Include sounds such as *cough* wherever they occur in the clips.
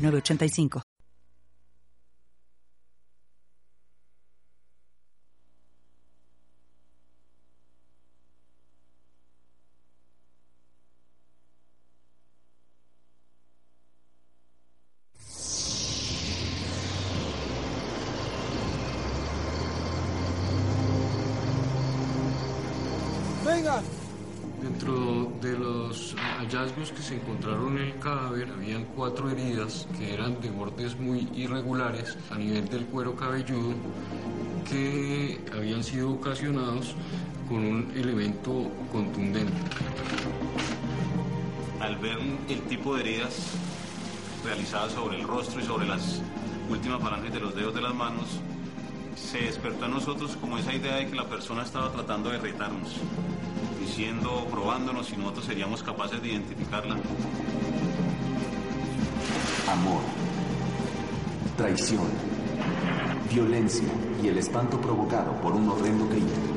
985. Bordes muy irregulares a nivel del cuero cabelludo que habían sido ocasionados con un elemento contundente. Al ver el tipo de heridas realizadas sobre el rostro y sobre las últimas falanges de los dedos de las manos, se despertó a nosotros como esa idea de que la persona estaba tratando de irritarnos diciendo, probándonos si nosotros seríamos capaces de identificarla. Amor, traición, violencia y el espanto provocado por un horrendo crimen.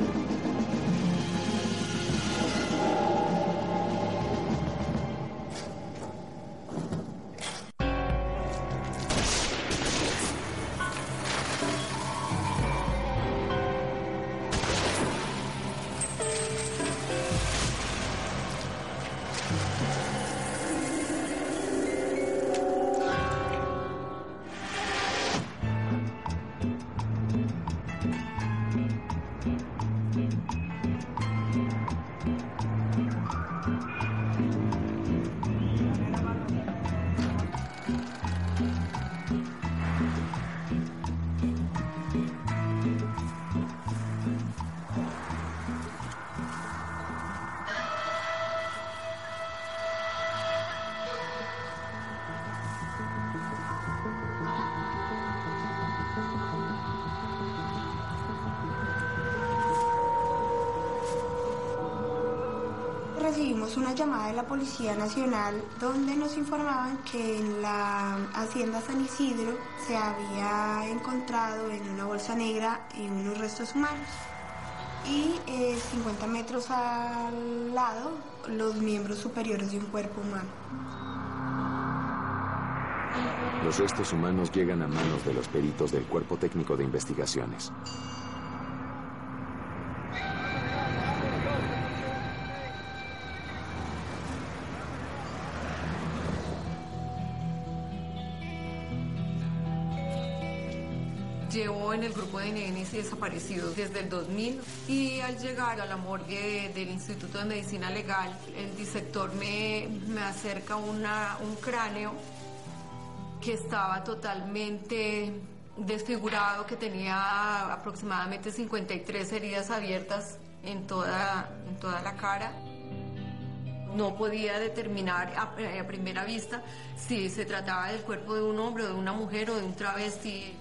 Policía Nacional donde nos informaban que en la Hacienda San Isidro se había encontrado en una bolsa negra unos restos humanos y 50 eh, metros al lado los miembros superiores de un cuerpo humano. Los restos humanos llegan a manos de los peritos del Cuerpo Técnico de Investigaciones. El grupo de nenes desaparecidos desde el 2000 y al llegar a la morgue del Instituto de Medicina Legal, el disector me, me acerca una, un cráneo que estaba totalmente desfigurado, que tenía aproximadamente 53 heridas abiertas en toda, en toda la cara no podía determinar a, a, primera vista si se trataba del cuerpo de un hombre, de una mujer o de un travesti.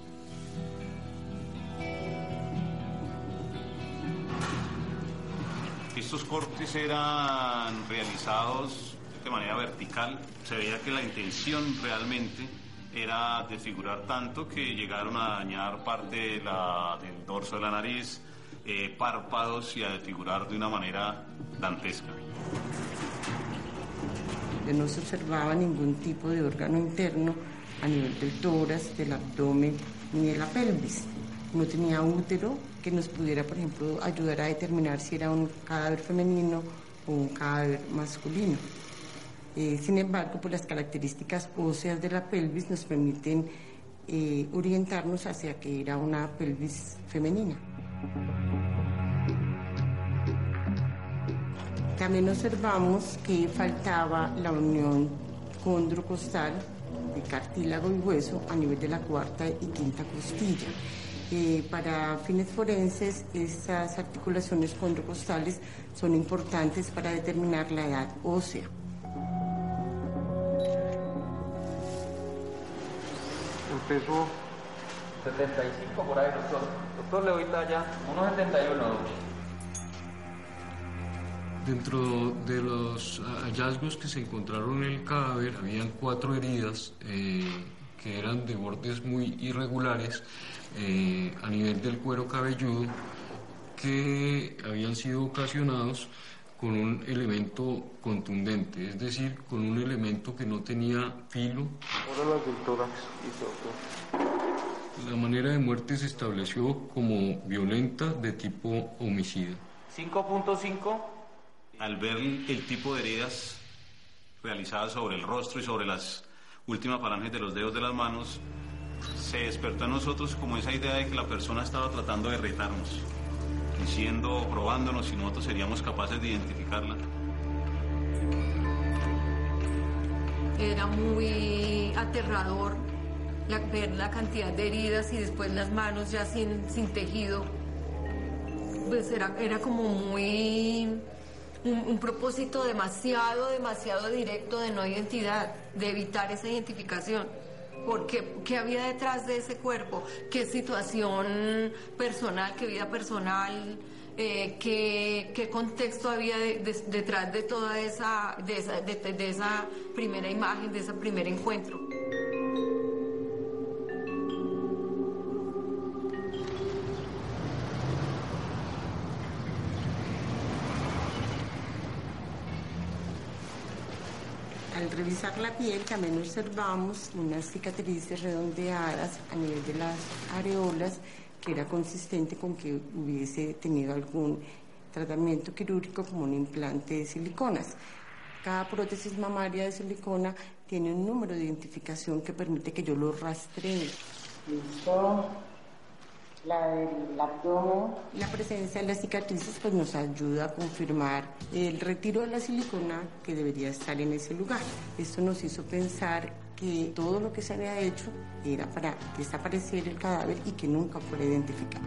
Estos cortes eran realizados de manera vertical. Se veía que la intención realmente era desfigurar tanto que llegaron a dañar parte del dorso de la nariz, eh, párpados y a desfigurar de una manera dantesca. No se observaba ningún tipo de órgano interno a nivel del tórax, del abdomen ni de la pelvis. No tenía útero, que nos pudiera, por ejemplo, ayudar a determinar si era un cadáver femenino o un cadáver masculino. Eh, sin embargo, por las características óseas de la pelvis nos permiten eh, orientarnos hacia que era una pelvis femenina. También observamos que faltaba la unión condrocostal de cartílago y hueso a nivel de la cuarta y quinta costilla para fines forenses, estas articulaciones condrocostales son importantes para determinar la edad ósea. El peso 75 por ahí, doctor. Doctor, le doy talla 1,71. Dentro de los hallazgos que se encontraron en el cadáver, habían cuatro heridas eh, que eran de bordes muy irregulares eh, a nivel del cuero cabelludo que habían sido ocasionados con un elemento contundente, es decir, con un elemento que no tenía filo. La manera de muerte se estableció como violenta de tipo homicida. 5.5 al ver el tipo de heridas realizadas sobre el rostro y sobre las últimas falanges de los dedos de las manos, se despertó en nosotros como esa idea de que la persona estaba tratando de retarnos, diciendo, probándonos si nosotros seríamos capaces de identificarla. Era muy aterrador ver la cantidad de heridas y después las manos ya sin, sin tejido. Pues era, era como muy un, propósito demasiado, demasiado directo de no identidad, de evitar esa identificación. Porque, ¿qué había detrás de ese cuerpo? ¿Qué situación personal, qué vida personal, eh, qué, contexto había detrás de toda esa, de esa, de esa primera imagen, de ese primer encuentro? Al revisar la piel también observamos unas cicatrices redondeadas a nivel de las areolas que era consistente con que hubiese tenido algún tratamiento quirúrgico como un implante de siliconas. Cada prótesis mamaria de silicona tiene un número de identificación que permite que yo lo rastree. ¿Listo? La del abdomen. La presencia de las cicatrices pues nos ayuda a confirmar el retiro de la silicona que debería estar en ese lugar. Esto nos hizo pensar que todo lo que se había hecho era para desaparecer el cadáver y que nunca fuera identificado.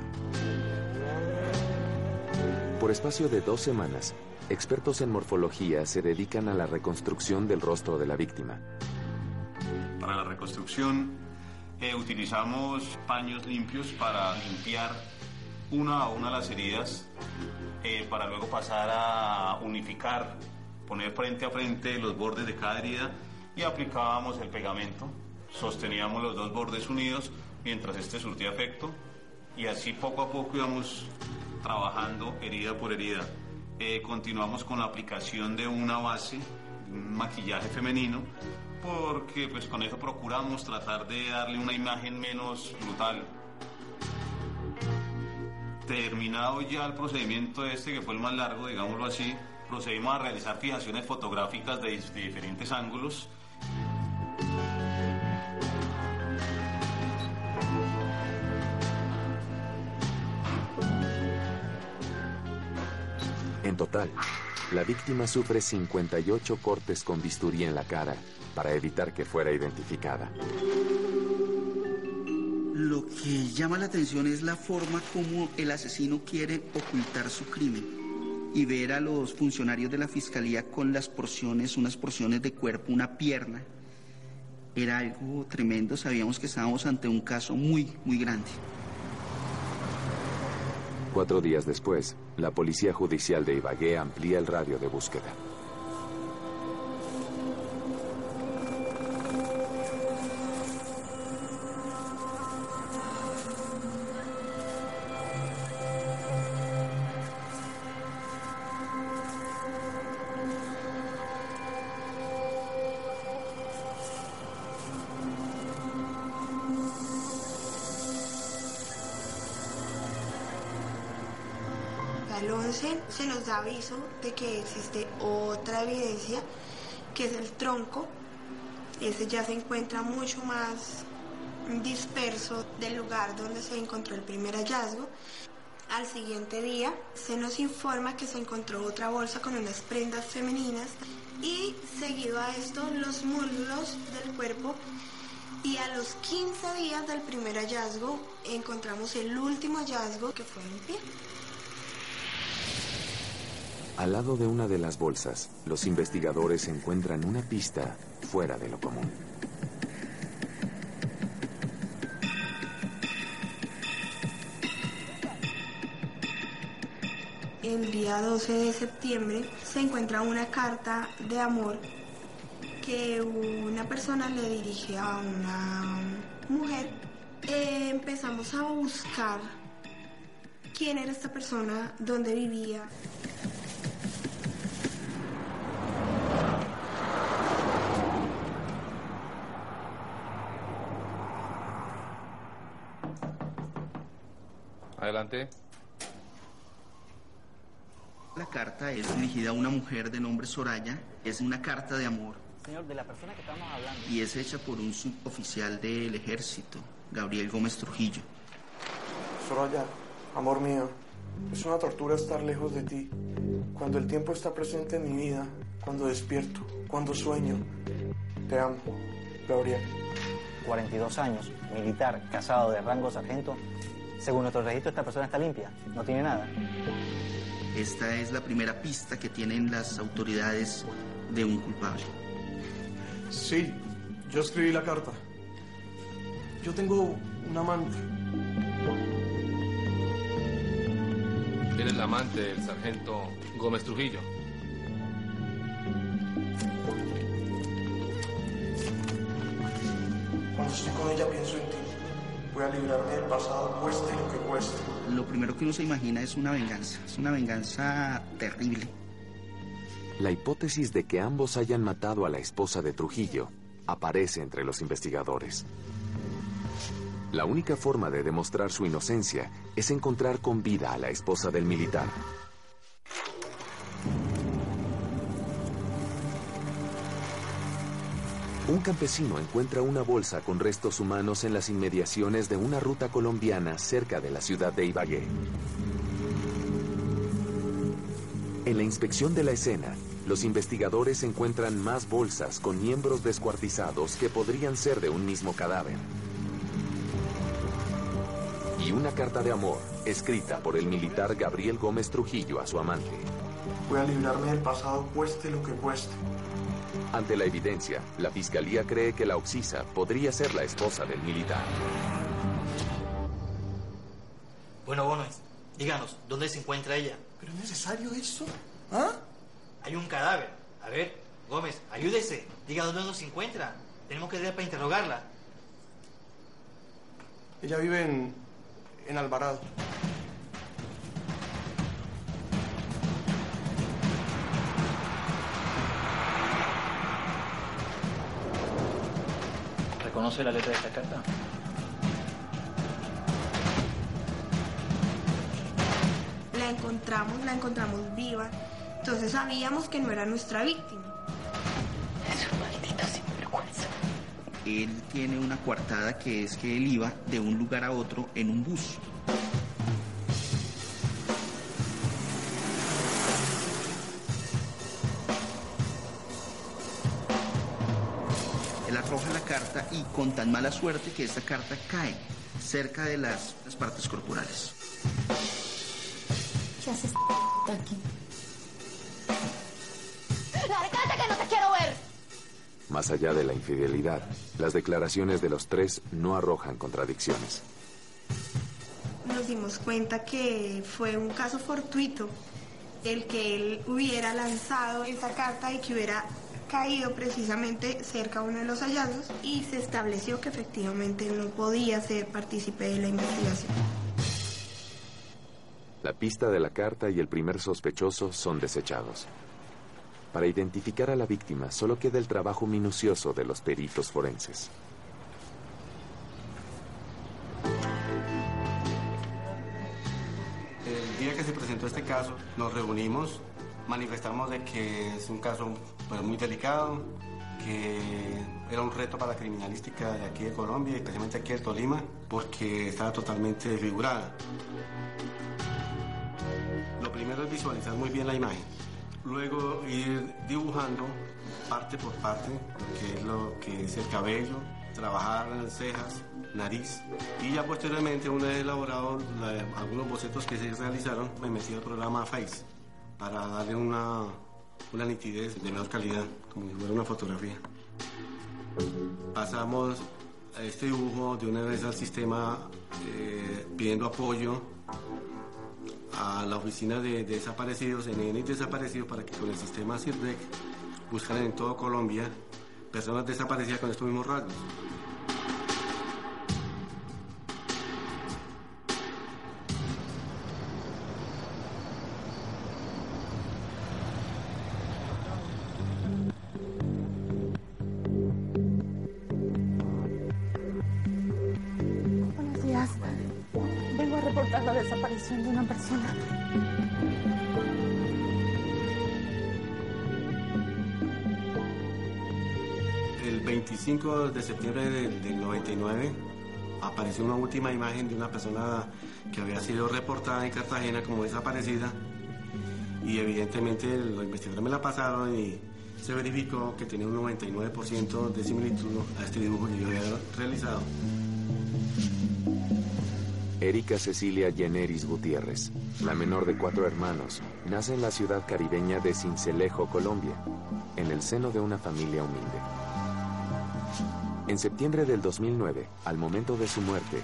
Por espacio de dos semanas, expertos en morfología se dedican a la reconstrucción del rostro de la víctima. Para la reconstrucción eh, utilizamos paños limpios para limpiar una a una las heridas, eh, para luego pasar a unificar, poner frente a frente los bordes de cada herida y aplicábamos el pegamento. Sosteníamos los dos bordes unidos mientras este surtía efecto y así poco a poco íbamos trabajando herida por herida. Eh, continuamos con la aplicación de una base, un maquillaje femenino porque pues con eso procuramos tratar de darle una imagen menos brutal. Terminado ya el procedimiento este, que fue el más largo, digámoslo así, procedimos a realizar fijaciones fotográficas de, de diferentes ángulos. En total, la víctima sufre 58 cortes con bisturí en la cara para evitar que fuera identificada. Lo que llama la atención es la forma como el asesino quiere ocultar su crimen y ver a los funcionarios de la fiscalía con las porciones, unas porciones de cuerpo, una pierna. Era algo tremendo, sabíamos que estábamos ante un caso muy, muy grande. Cuatro días después, la Policía Judicial de Ibagué amplía el radio de búsqueda. Que existe otra evidencia, que es el tronco. Ese ya se encuentra mucho más disperso del lugar donde se encontró el primer hallazgo. Al siguiente día se nos informa que se encontró otra bolsa con unas prendas femeninas y seguido a esto los muslos del cuerpo y a los 15 días del primer hallazgo encontramos el último hallazgo que fue un pie. Al lado de una de las bolsas, los investigadores encuentran una pista fuera de lo común. El día 12 de septiembre se encuentra una carta de amor que una persona le dirige a una mujer. Eh, empezamos a buscar quién era esta persona, dónde vivía. Adelante. La carta es dirigida a una mujer de nombre Soraya. Es una carta de amor. Señor, de la persona que estamos hablando. Y es hecha por un suboficial del ejército, Gabriel Gómez Trujillo. Soraya, amor mío, es una tortura estar lejos de ti. Cuando el tiempo está presente en mi vida, cuando despierto, cuando sueño. Te amo, Gabriel. 42 años, militar, casado de rango sargento. Según nuestro registro, esta persona está limpia, no tiene nada. Esta es la primera pista que tienen las autoridades de un culpable. Sí, yo escribí la carta. Yo tengo un amante. Eres el amante del sargento Gómez Trujillo. Cuando estoy con ella pienso en ti. Voy a librarme del pasado, cueste lo que cueste. Lo primero que uno se imagina es una venganza. Es una venganza terrible. La hipótesis de que ambos hayan matado a la esposa de Trujillo aparece entre los investigadores. La única forma de demostrar su inocencia es encontrar con vida a la esposa del militar. Un campesino encuentra una bolsa con restos humanos en las inmediaciones de una ruta colombiana cerca de la ciudad de Ibagué. En la inspección de la escena, los investigadores encuentran más bolsas con miembros descuartizados que podrían ser de un mismo cadáver. Y una carta de amor, escrita por el militar Gabriel Gómez Trujillo a su amante. Voy a librarme del pasado, cueste lo que cueste. Ante la evidencia, la fiscalía cree que la Oxisa podría ser la esposa del militar. Bueno, Gómez, díganos, ¿dónde se encuentra ella? ¿Pero es necesario eso? ¿Ah? Hay un cadáver. A ver, Gómez, ayúdese. Diga dónde se encuentra. Tenemos que ir para interrogarla. Ella vive en, en Alvarado. ¿Reconoce la letra de esta carta? La encontramos, la encontramos viva. Entonces sabíamos que no era nuestra víctima. Es un maldito sinvergüenza. Él tiene una coartada que es que él iba de un lugar a otro en un bus. Con tan mala suerte que esta carta cae cerca de las, las partes corporales. ¿Qué haces aquí? ¡Lárgate que no te quiero ver! Más allá de la infidelidad, las declaraciones de los tres no arrojan contradicciones. Nos dimos cuenta que fue un caso fortuito el que él hubiera lanzado esa carta y que hubiera caído precisamente cerca a uno de los hallazgos y se estableció que efectivamente no podía ser partícipe de la investigación. La pista de la carta y el primer sospechoso son desechados. Para identificar a la víctima solo queda el trabajo minucioso de los peritos forenses. El día que se presentó este caso, nos reunimos, manifestamos de que es un caso pues, muy delicado, que era un reto para la criminalística de aquí de Colombia especialmente aquí de Tolima, porque estaba totalmente desfigurada. Lo primero es visualizar muy bien la imagen, luego ir dibujando parte por parte, que es lo que es el cabello, trabajar en cejas, nariz y ya posteriormente una vez elaborado la- algunos bocetos que se realizaron me metí al programa Face para darle una, una nitidez de mejor calidad como si fuera una fotografía pasamos a este dibujo de una vez al sistema eh, pidiendo apoyo a la oficina de, desaparecidos, en Desaparecidos, para que con el sistema CIRDEC buscaran en todo Colombia personas desaparecidas con estos mismos rasgos. 25 de septiembre del, 99 apareció una última imagen de una persona que había sido reportada en Cartagena como desaparecida y evidentemente los investigadores me la pasaron y se verificó que tenía un 99% de similitud a este dibujo que yo había realizado. Erika Cecilia Yeneris Gutiérrez, la menor de cuatro hermanos, nace en la ciudad caribeña de Cincelejo, Colombia, en el seno de una familia humilde. En septiembre del 2009, al momento de su muerte,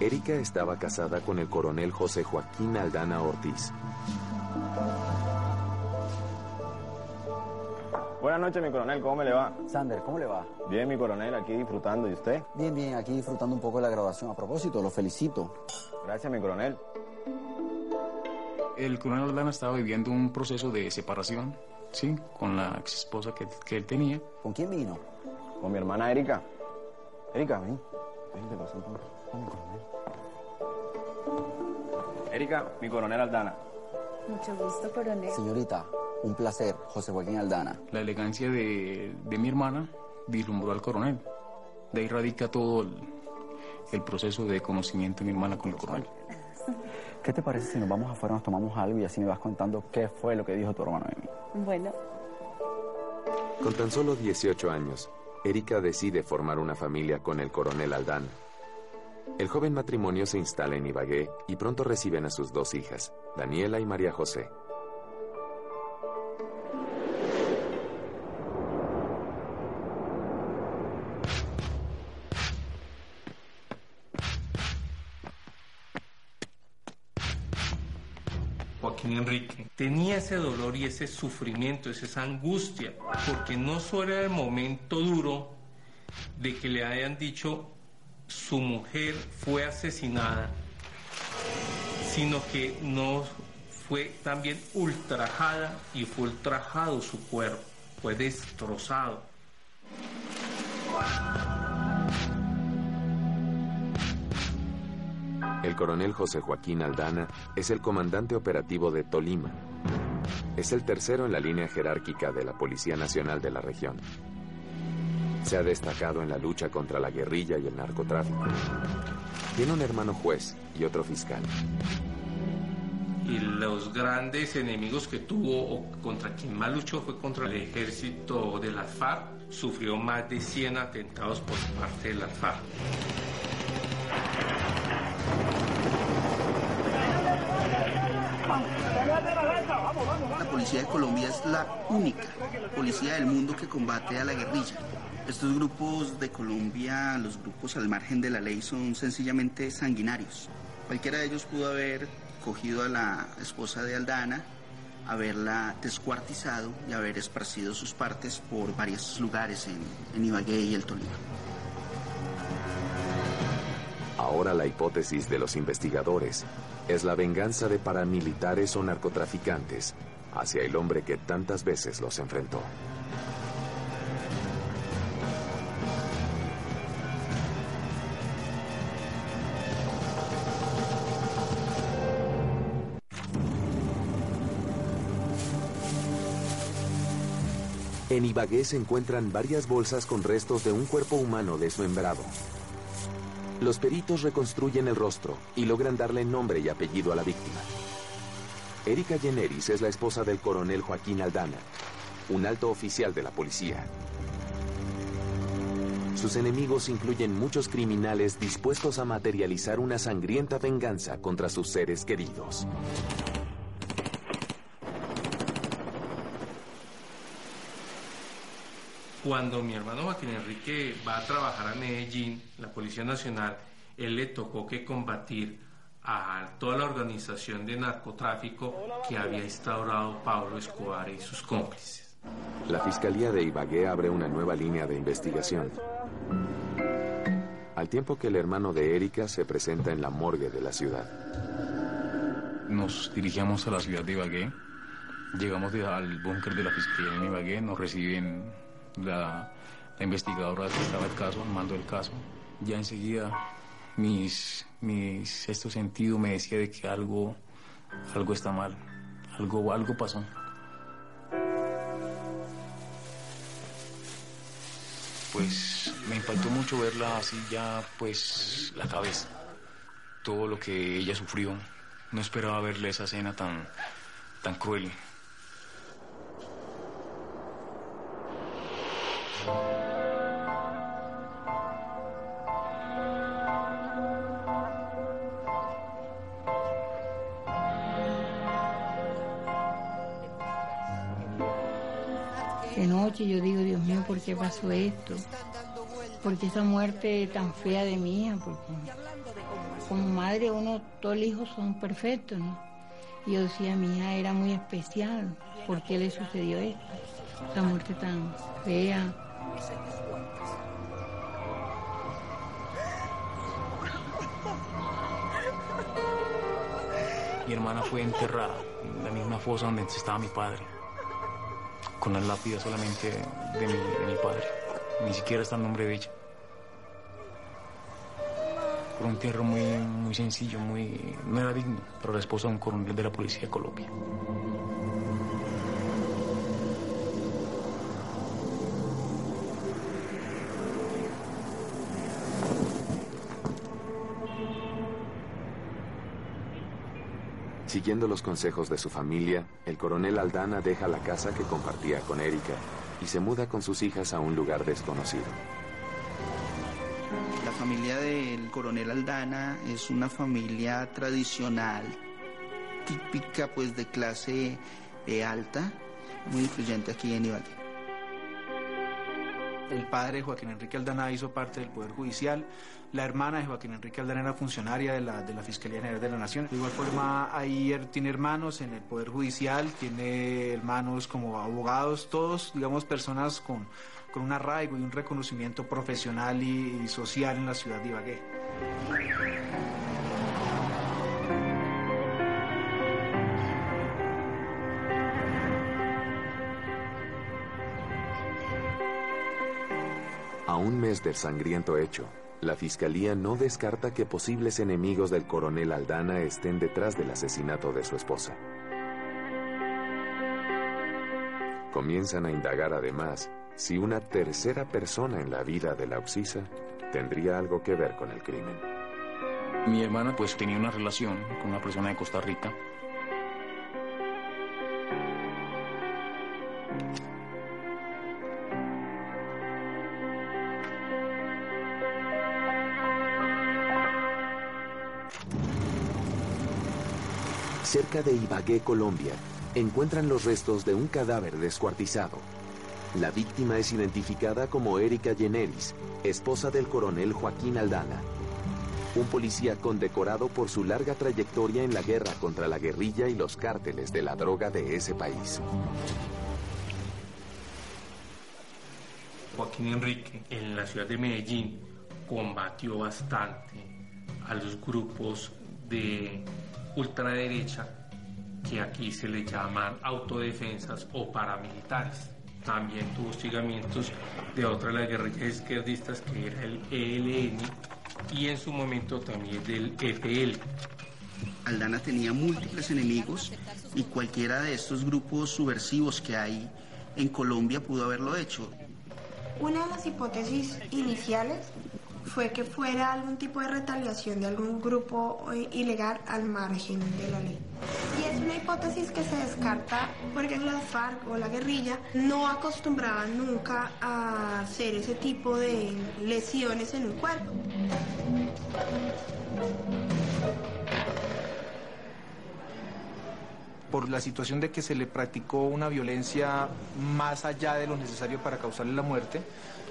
Erika estaba casada con el coronel José Joaquín Aldana Ortiz, Buenas noches, mi coronel, ¿cómo me le va? Sander, ¿cómo le va? Bien, mi coronel, aquí disfrutando. ¿Y usted? Bien, bien, aquí disfrutando un poco de la graduación. A propósito, lo felicito. Gracias, mi coronel. El coronel Aldana estaba viviendo un proceso de separación, ¿sí? Con la ex esposa que, que él tenía. ¿Con quién vino? Con mi hermana Erika. Erika, ven. Ven, te paso Erika, mi coronel Aldana. Mucho gusto, coronel. Señorita, un placer, José Joaquín Aldana. La elegancia de, mi hermana vislumbró al coronel. De ahí radica todo el, proceso de conocimiento de mi hermana con el coronel. *laughs* ¿Qué te parece si nos vamos afuera, nos tomamos algo y así me vas contando qué fue lo que dijo tu hermano de mí? Bueno. Con tan solo 18 años, Erika decide formar una familia con el coronel Aldana. El joven matrimonio se instala en Ibagué y pronto reciben a sus dos hijas, Daniela y María José. Tenía ese dolor y ese sufrimiento, esa angustia, porque no solo era el momento duro de que le hayan dicho su mujer fue asesinada, sino que no fue también ultrajada y fue ultrajado su cuerpo, fue destrozado. El coronel José Joaquín Aldana es el comandante operativo de Tolima. Es el tercero en la línea jerárquica de la Policía Nacional de la región. Se ha destacado en la lucha contra la guerrilla y el narcotráfico. Tiene un hermano juez y otro fiscal. Y los grandes enemigos que tuvo o contra quien más luchó fue contra el ejército de las FARC. Sufrió más de 100 atentados por parte de las FARC. La policía de Colombia es la única policía del mundo que combate a la guerrilla. Estos grupos de Colombia, los grupos al margen de la ley, son sencillamente sanguinarios. Cualquiera de ellos pudo haber cogido a la esposa de Aldana, haberla descuartizado y haber esparcido sus partes por varios lugares en, en Ibagué y el Tolima. Ahora la hipótesis de los investigadores es la venganza de paramilitares o narcotraficantes hacia el hombre que tantas veces los enfrentó. En Ibagué se encuentran varias bolsas con restos de un cuerpo humano desmembrado. Los peritos reconstruyen el rostro y logran darle nombre y apellido a la víctima. Erika Generis es la esposa del coronel Joaquín Aldana, un alto oficial de la policía. Sus enemigos incluyen muchos criminales dispuestos a materializar una sangrienta venganza contra sus seres queridos. Cuando mi hermano Joaquín Enrique va a trabajar a Medellín, la Policía Nacional, él le tocó que combatir a toda la organización de narcotráfico que había instaurado Pablo Escobar y sus cómplices. La Fiscalía de Ibagué abre una nueva línea de investigación. Al tiempo que el hermano de Erika se presenta en la morgue de la ciudad. Nos dirigíamos a la ciudad de Ibagué. Llegamos al búnker de la Fiscalía en Ibagué. Nos reciben la, la investigadora que estaba el caso, mando el caso. Ya enseguida mis, mis sexto sentido me decía de que algo, algo está mal, algo, algo pasó. Pues me impactó mucho verla así ya, pues, la cabeza. Todo lo que ella sufrió. No esperaba verle esa escena tan, tan cruel. Noche yo digo, Dios mío, ¿por qué pasó esto? ¿Por qué esa muerte tan fea de mía? Porque como madre uno, todos los hijos son perfectos, ¿no? Y yo decía, mi hija era muy especial. ¿Por qué le sucedió esto? Esa muerte tan fea. Mi hermana fue enterrada en la misma fosa donde estaba mi padre, con la lápida solamente de mi, padre. Ni siquiera está el nombre de ella. Fue un entierro muy, muy sencillo, muy, no era digno, pero la esposa de un coronel de la policía de Colombia. Siguiendo los consejos de su familia, el coronel Aldana deja la casa que compartía con Erika y se muda con sus hijas a un lugar desconocido. La familia del coronel Aldana es una familia tradicional, típica pues de clase eh, alta, muy influyente aquí en Ibagué. El padre Joaquín Enrique Aldana hizo parte del Poder Judicial. La hermana de Joaquín Enrique Aldana era funcionaria de la, de la Fiscalía General de la Nación. De igual forma, ahí tiene hermanos en el Poder Judicial, tiene hermanos como abogados, todos, digamos, personas con, con un arraigo y un reconocimiento profesional y, y social en la ciudad de Ibagué. A un mes del sangriento hecho, la fiscalía no descarta que posibles enemigos del coronel Aldana estén detrás del asesinato de su esposa. Comienzan a indagar además si una tercera persona en la vida de la Oxisa tendría algo que ver con el crimen. Mi hermana pues tenía una relación con una persona de Costa Rica. Cerca de Ibagué, Colombia, encuentran los restos de un cadáver descuartizado. La víctima es identificada como Erika Yeneris, esposa del coronel Joaquín Aldana, un policía condecorado por su larga trayectoria en la guerra contra la guerrilla y los cárteles de la droga de ese país. Joaquín Enrique en la ciudad de Medellín combatió bastante a los grupos de ultraderecha que aquí se le llaman autodefensas o paramilitares. También tuvo hostigamientos de otra de las guerrillas izquierdistas que era el ELN y en su momento también del FL. Aldana tenía múltiples enemigos y cualquiera de estos grupos subversivos que hay en Colombia pudo haberlo hecho. Una de las hipótesis iniciales fue que fuera algún tipo de retaliación de algún grupo eh, ilegal al margen de la ley. Y es una hipótesis que se descarta porque las FARC o la guerrilla no acostumbraban nunca a hacer ese tipo de lesiones en un cuerpo. por la situación de que se le practicó una violencia más allá de lo necesario para causarle la muerte,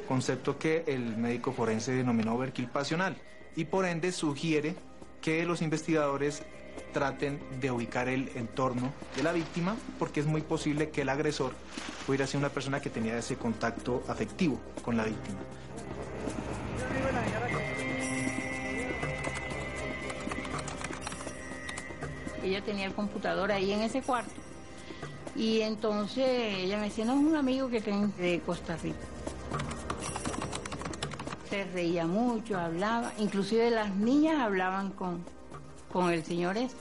concepto que el médico forense denominó overkill pasional y por ende sugiere que los investigadores traten de ubicar el entorno de la víctima porque es muy posible que el agresor pudiera ser una persona que tenía ese contacto afectivo con la víctima. Ella tenía el computador ahí en ese cuarto. Y entonces ella me decía, no, es un amigo que tengo de Costa Rica. Se reía mucho, hablaba, inclusive las niñas hablaban con, con el señor este.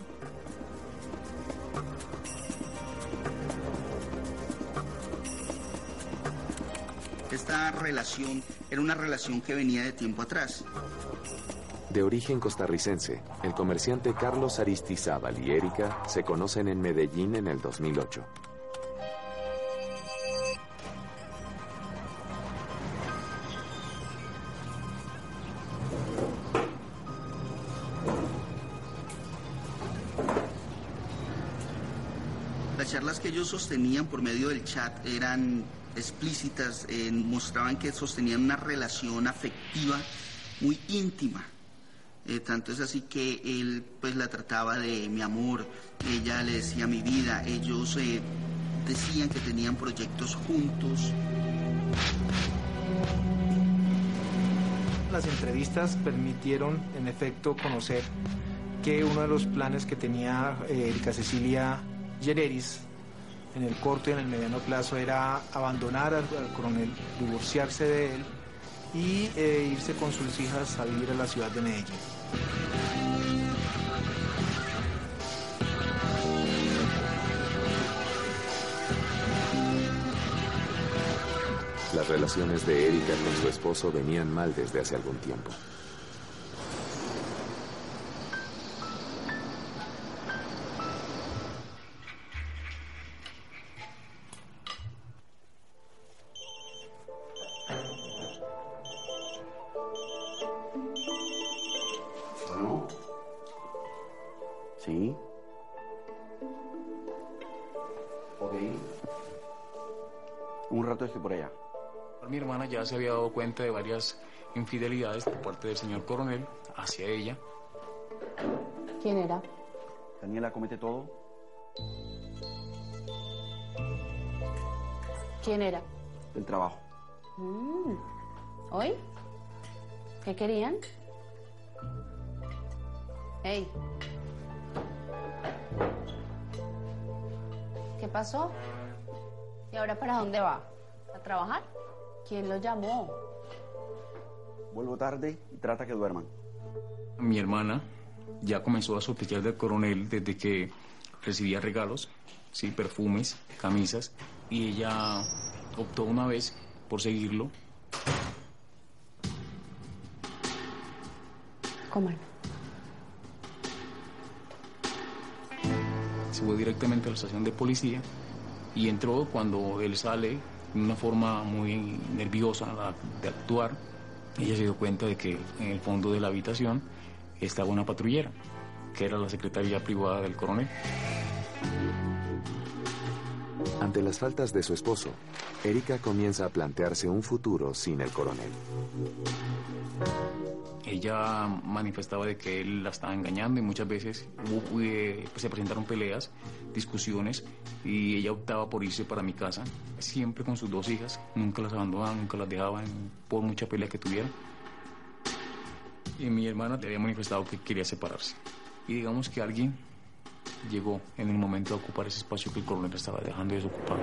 Esta relación era una relación que venía de tiempo atrás. De origen costarricense, el comerciante Carlos Aristizábal y Erika se conocen en Medellín en el 2008. Ellos sostenían por medio del chat eran explícitas, eh, mostraban que sostenían una relación afectiva muy íntima. Eh, tanto es así que él pues la trataba de mi amor, ella le decía mi vida, ellos eh, decían que tenían proyectos juntos. Las entrevistas permitieron en efecto conocer que uno de los planes que tenía Erika Cecilia Llereris en el corto y en el mediano plazo era abandonar al, coronel, divorciarse de él y eh, irse con sus hijas a vivir a la ciudad de Medellín. Las relaciones de Erika con su esposo venían mal desde hace algún tiempo. Ya se había dado cuenta de varias infidelidades por parte del señor coronel hacia ella. ¿Quién era? Daniela, comete todo. ¿Quién era? El trabajo. Mm. ¿Hoy? ¿Qué querían? Hey. ¿Qué pasó? ¿Y ahora para dónde va? ¿A trabajar? ¿Quién lo llamó? Vuelvo tarde y trata que duerman. Mi hermana ya comenzó a sospechar del coronel desde que recibía regalos, sí, perfumes, camisas, y ella optó una vez por seguirlo. Coman. Se fue directamente a la estación de policía y entró cuando él sale una forma muy nerviosa de actuar. Ella se dio cuenta de que en el fondo de la habitación estaba una patrullera, que era la secretaría privada del coronel. Ante las faltas de su esposo, Erika comienza a plantearse un futuro sin el coronel. Ella manifestaba de que él la estaba engañando y muchas veces eh, se presentaron peleas, discusiones y ella optaba por irse para mi casa, siempre con sus dos hijas, nunca las abandonaba, nunca las dejaba por mucha pelea que tuviera. Y mi hermana le había manifestado que quería separarse. Y digamos que alguien llegó en el momento de ocupar ese espacio que el coronel estaba dejando desocupado.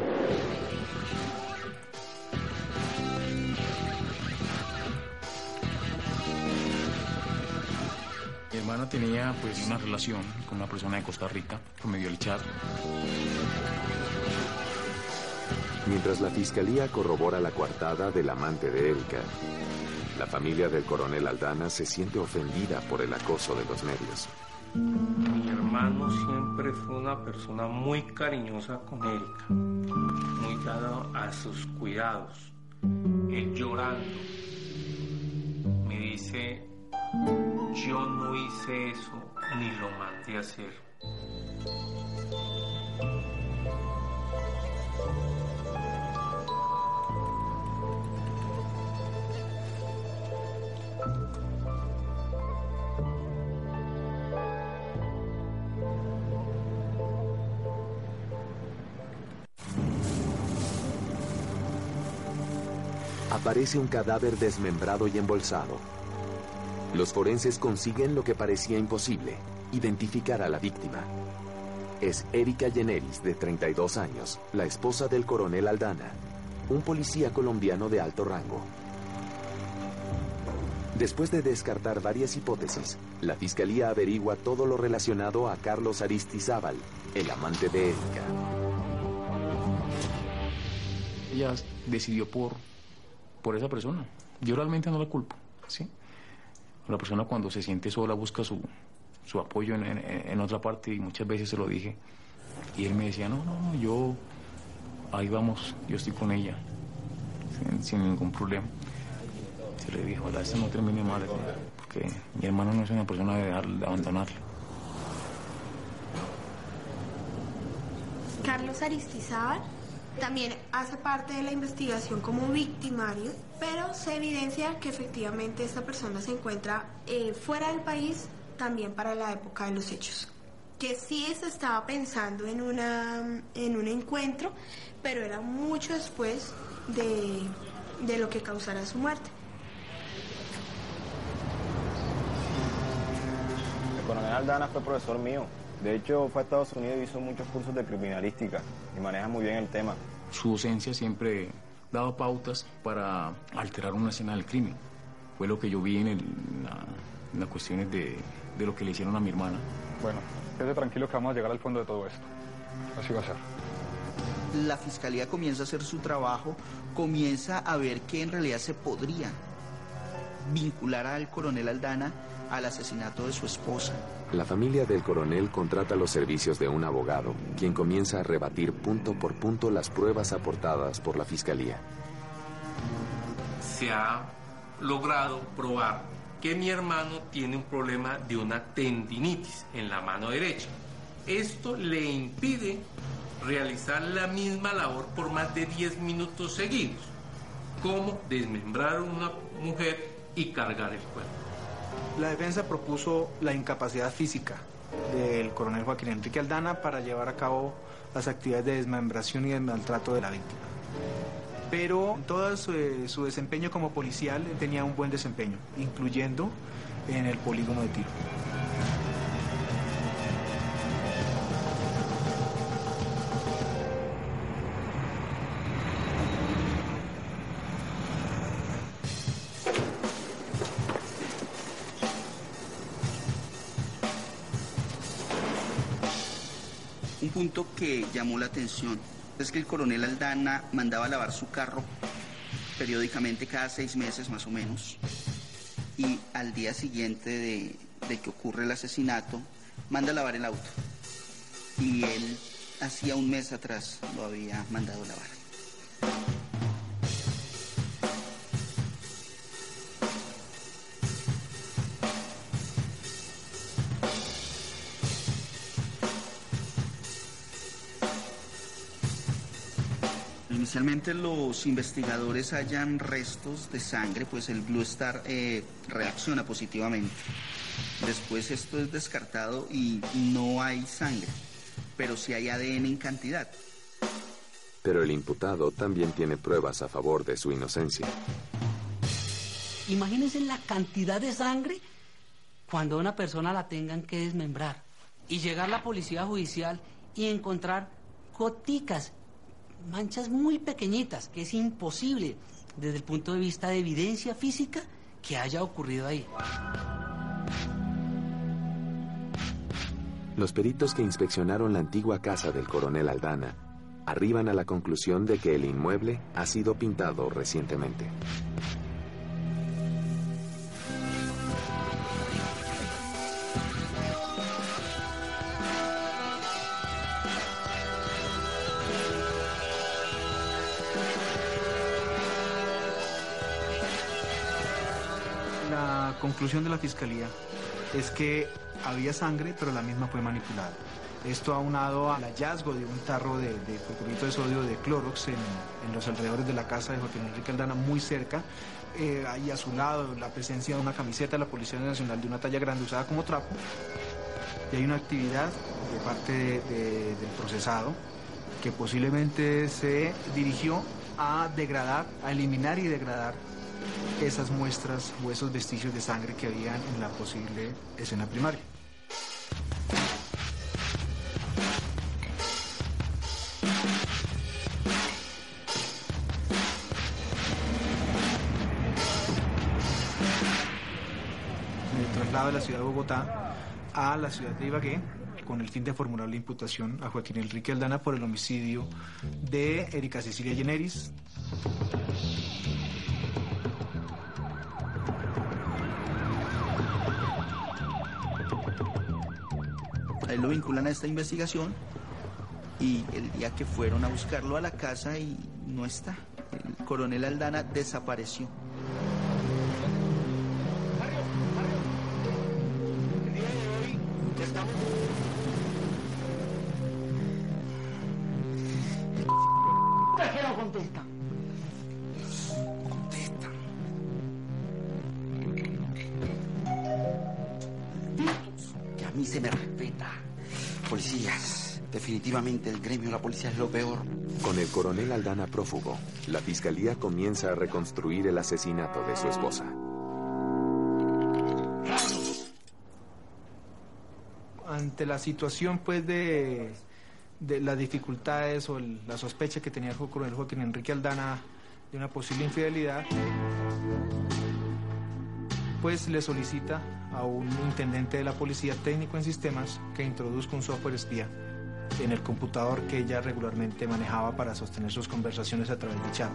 Mi hermana tenía pues una relación con una persona de Costa Rica por medio del chat. Mientras la fiscalía corrobora la coartada del amante de Erika, la familia del coronel Aldana se siente ofendida por el acoso de los medios. Mi hermano siempre fue una persona muy cariñosa con Erika, muy dada a sus cuidados. Él llorando me dice, yo no hice eso ni lo mandé a hacer. Aparece un cadáver desmembrado y embolsado. Los forenses consiguen lo que parecía imposible, identificar a la víctima. Es Erika Yeneris, de 32 años, la esposa del coronel Aldana, un policía colombiano de alto rango. Después de descartar varias hipótesis, la fiscalía averigua todo lo relacionado a Carlos Aristizábal, el amante de Erika. Ella decidió por, por esa persona. Yo realmente no la culpo, ¿sí? La persona cuando se siente sola busca su, su apoyo en, en- otra parte y muchas veces se lo dije. Y él me decía, no, no, no, yo, ahí vamos, yo estoy con ella, sin, ningún problema. Se le dijo, ojalá esto no termine mal, porque mi hermano no es una persona de, dejar, de abandonarla. Carlos Aristizábal también hace parte de la investigación como victimario, pero se evidencia que efectivamente esta persona se encuentra eh, fuera del país también para la época de los hechos. Que sí se estaba pensando en, una, en un encuentro, pero era mucho después de, de lo que causara su muerte. El coronel Aldana fue profesor mío. De hecho, fue a Estados Unidos y hizo muchos cursos de criminalística y maneja muy bien el tema. Su ausencia siempre daba pautas para alterar una escena del crimen. Fue lo que yo vi en, el- en la- en las cuestiones de, de lo que le hicieron a mi hermana. Bueno, quédate tranquilo que vamos a llegar al fondo de todo esto. Así va a ser. La fiscalía comienza a hacer su trabajo, comienza a ver que en realidad se podría vincular al coronel Aldana al asesinato de su esposa. La familia del coronel contrata los servicios de un abogado, quien comienza a rebatir punto por punto las pruebas aportadas por la fiscalía. se ha logrado probar que mi hermano tiene un problema de una tendinitis en la mano derecha. Esto le impide realizar la misma labor por más de 10 minutos seguidos, como desmembrar a una mujer y cargar el cuerpo. La defensa propuso la incapacidad física del coronel Joaquín Enrique Aldana para llevar a cabo las actividades de desmembración y de maltrato de la víctima. Pero todo su, su desempeño como policial tenía un buen desempeño, incluyendo en el polígono de tiro. Llamó la atención es que el coronel Aldana mandaba lavar su carro periódicamente cada seis meses más o menos y al día siguiente de, que ocurre el asesinato manda a lavar el auto y él hacía un mes atrás lo había mandado lavar. Los investigadores hallan restos de sangre, pues el Blue Star eh, reacciona positivamente. Después esto es descartado y no hay sangre, pero sí hay ADN en cantidad. Pero el imputado también tiene pruebas a favor de su inocencia. Imagínense la cantidad de sangre cuando a una persona la tengan que desmembrar y llegar la policía judicial y encontrar goticas, manchas muy pequeñitas, que es imposible desde el punto de vista de evidencia física que haya ocurrido ahí. Los peritos que inspeccionaron la antigua casa del coronel Aldana arriban a la conclusión de que el inmueble ha sido pintado recientemente. Conclusión de la fiscalía es que había sangre, pero la misma fue manipulada. Esto aunado al hallazgo de un tarro de, de de sodio de Clorox en, los alrededores de la casa de Joaquín Enrique Aldana, muy cerca. Eh, ahí a su lado la presencia de una camiseta de la Policía Nacional de una talla grande usada como trapo. Y hay una actividad de parte de- de- del procesado que posiblemente se dirigió a degradar, a eliminar y degradar esas muestras o esos vestigios de sangre que habían en la posible escena primaria. El traslado de la ciudad de Bogotá a la ciudad de Ibagué con el fin de formular la imputación a Joaquín Enrique Aldana por el homicidio de Erika Cecilia Lleneris. A él lo vinculan a esta investigación y el día que fueron a buscarlo a la casa y no está. El coronel Aldana desapareció. Se me respeta. Definitivamente el gremio de la policía es lo peor. Con el coronel Aldana prófugo, la fiscalía comienza a reconstruir el asesinato de su esposa. ante la situación pues de, de las dificultades o el- la sospecha que tenía el coronel Joaquín Enrique Aldana de una posible infidelidad, pues le solicita a un intendente de la policía técnico en sistemas que introduzca un software espía en el computador que ella regularmente manejaba para sostener sus conversaciones a través de chat.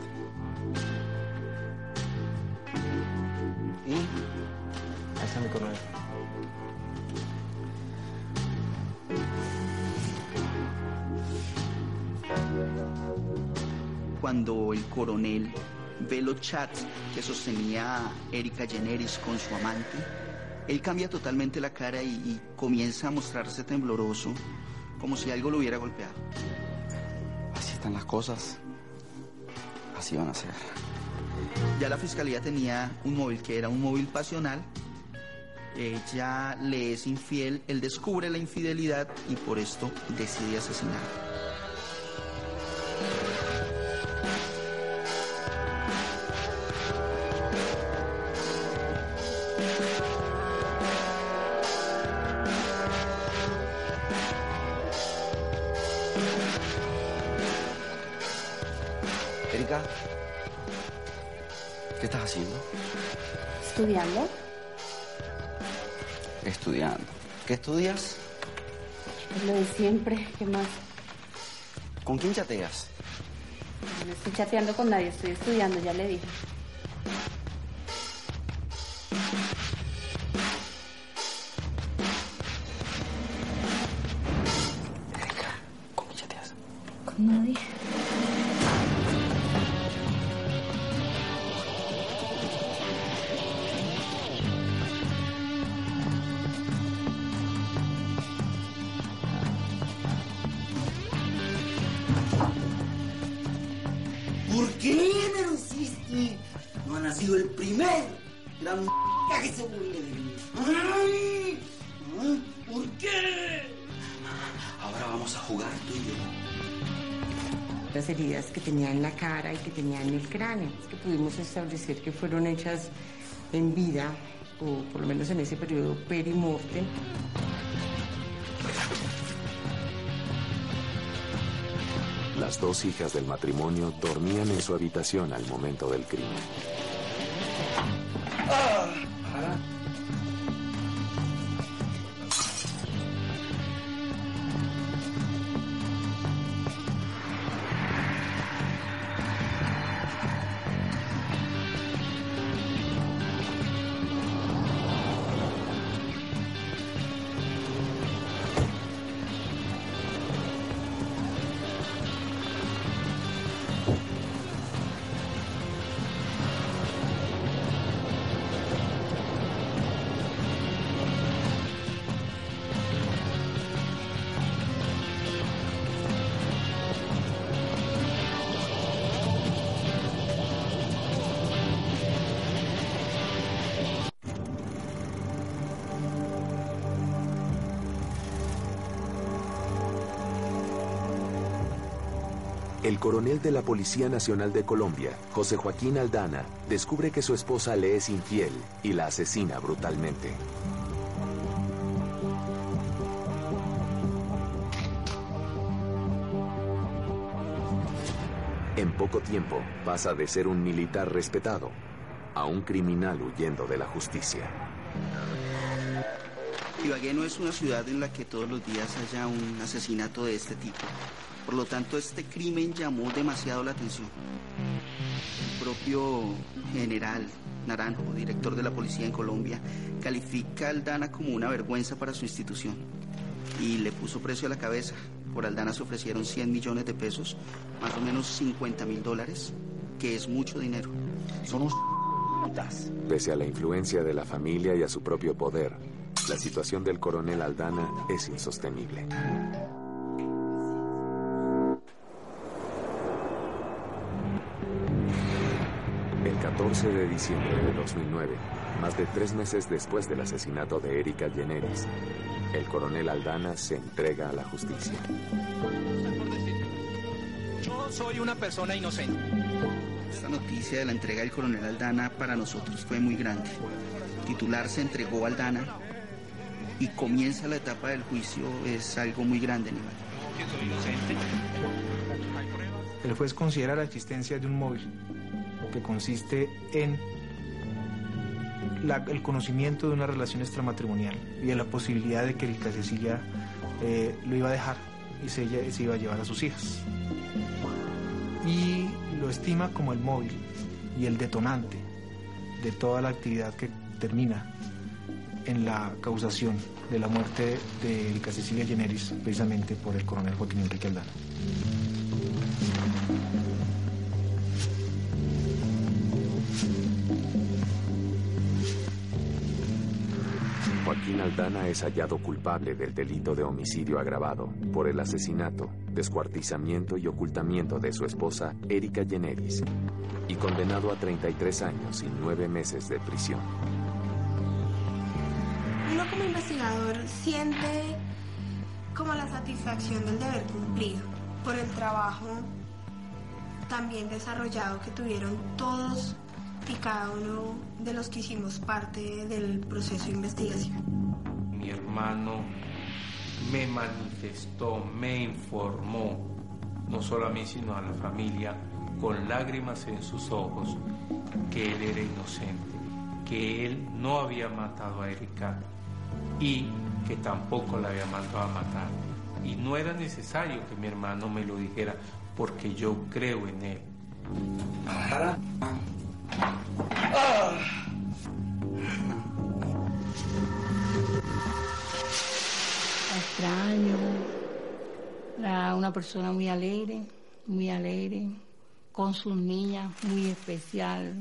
¿Y? Ese es mi coronel. Cuando el coronel ve los chats que sostenía Erika Generis con su amante, él cambia totalmente la cara y, y comienza a mostrarse tembloroso, como si algo lo hubiera golpeado. Así están las cosas. Así van a ser. Ya la fiscalía tenía un móvil que era un móvil pasional. Ella le es infiel, él descubre la infidelidad y por esto decide asesinar. Siempre. ¿Qué más? ¿Con quién chateas? No estoy chateando con nadie, estoy estudiando, ya le dije. Se burle de mí. ¡Ay! ¿Ah? ¿Por qué? Ahora vamos a jugar tú y yo. Las heridas que tenía en la cara y que tenía en el cráneo, que pudimos establecer que fueron hechas en vida, o por lo menos en ese periodo perimortem. Las dos hijas del matrimonio dormían en su habitación al momento del crimen. El coronel de la Policía Nacional de Colombia, José Joaquín Aldana, descubre que su esposa le es infiel y la asesina brutalmente. En poco tiempo pasa de ser un militar respetado a un criminal huyendo de la justicia. Ibagué no es una ciudad en la que todos los días haya un asesinato de este tipo. Por lo tanto, este crimen llamó demasiado la atención. El propio general Naranjo, director de la policía en Colombia, califica a Aldana como una vergüenza para su institución y le puso precio a la cabeza. Por Aldana se ofrecieron 100 millones de pesos, más o menos 50 mil dólares, que es mucho dinero. Son unos Pese a la influencia de la familia y a su propio poder, la situación del coronel Aldana es insostenible. 14 de diciembre de 2009, más de tres meses después del asesinato de Erika Lleneris, el coronel Aldana se entrega a la justicia. Yo soy una persona inocente. Esta noticia de la entrega del coronel Aldana para nosotros fue muy grande. Titular se entregó a Aldana y comienza la etapa del juicio es algo muy grande, Aníbal. El juez considera la existencia de un móvil que consiste en el conocimiento de una relación extramatrimonial y de la posibilidad de que Erika Cecilia eh, lo iba a dejar y se iba a llevar a sus hijas. Y lo estima como el móvil y el detonante de toda la actividad que termina en la causación de la muerte de Erika Cecilia Generis, precisamente por el coronel Joaquín Enrique Aldana. Joaquín Aldana es hallado culpable del delito de homicidio agravado por el asesinato, descuartizamiento y ocultamiento de su esposa Erika Lleneris y condenado a 33 años y 9 meses de prisión. Uno como investigador siente como la satisfacción del deber cumplido por el trabajo también desarrollado que tuvieron todos y cada uno de los que hicimos parte del proceso de investigación. Mi hermano me manifestó, me informó, no solo a mí, sino a la familia, con lágrimas en sus ojos, que él era inocente, que él no había matado a Erika y que tampoco la había mandado a matar. Y no era necesario que mi hermano me lo dijera, porque yo creo en él. La extraño. Una persona muy alegre, muy alegre, con sus niñas, muy especial.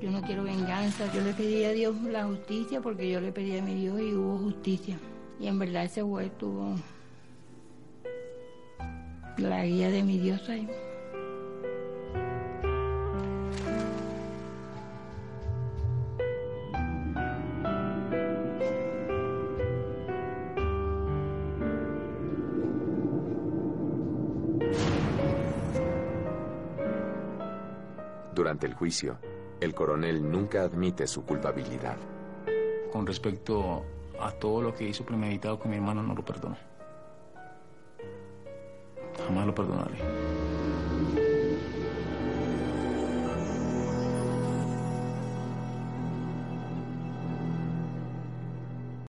Yo no quiero venganza. Yo le pedí a Dios la justicia porque yo le pedí a mi Dios y hubo justicia. Y en verdad ese juez tuvo la guía de mi Dios ahí. Durante el juicio, el coronel nunca admite su culpabilidad. Con respecto a todo lo que hizo premeditado con mi hermano, no lo perdono. Jamás lo perdonaré.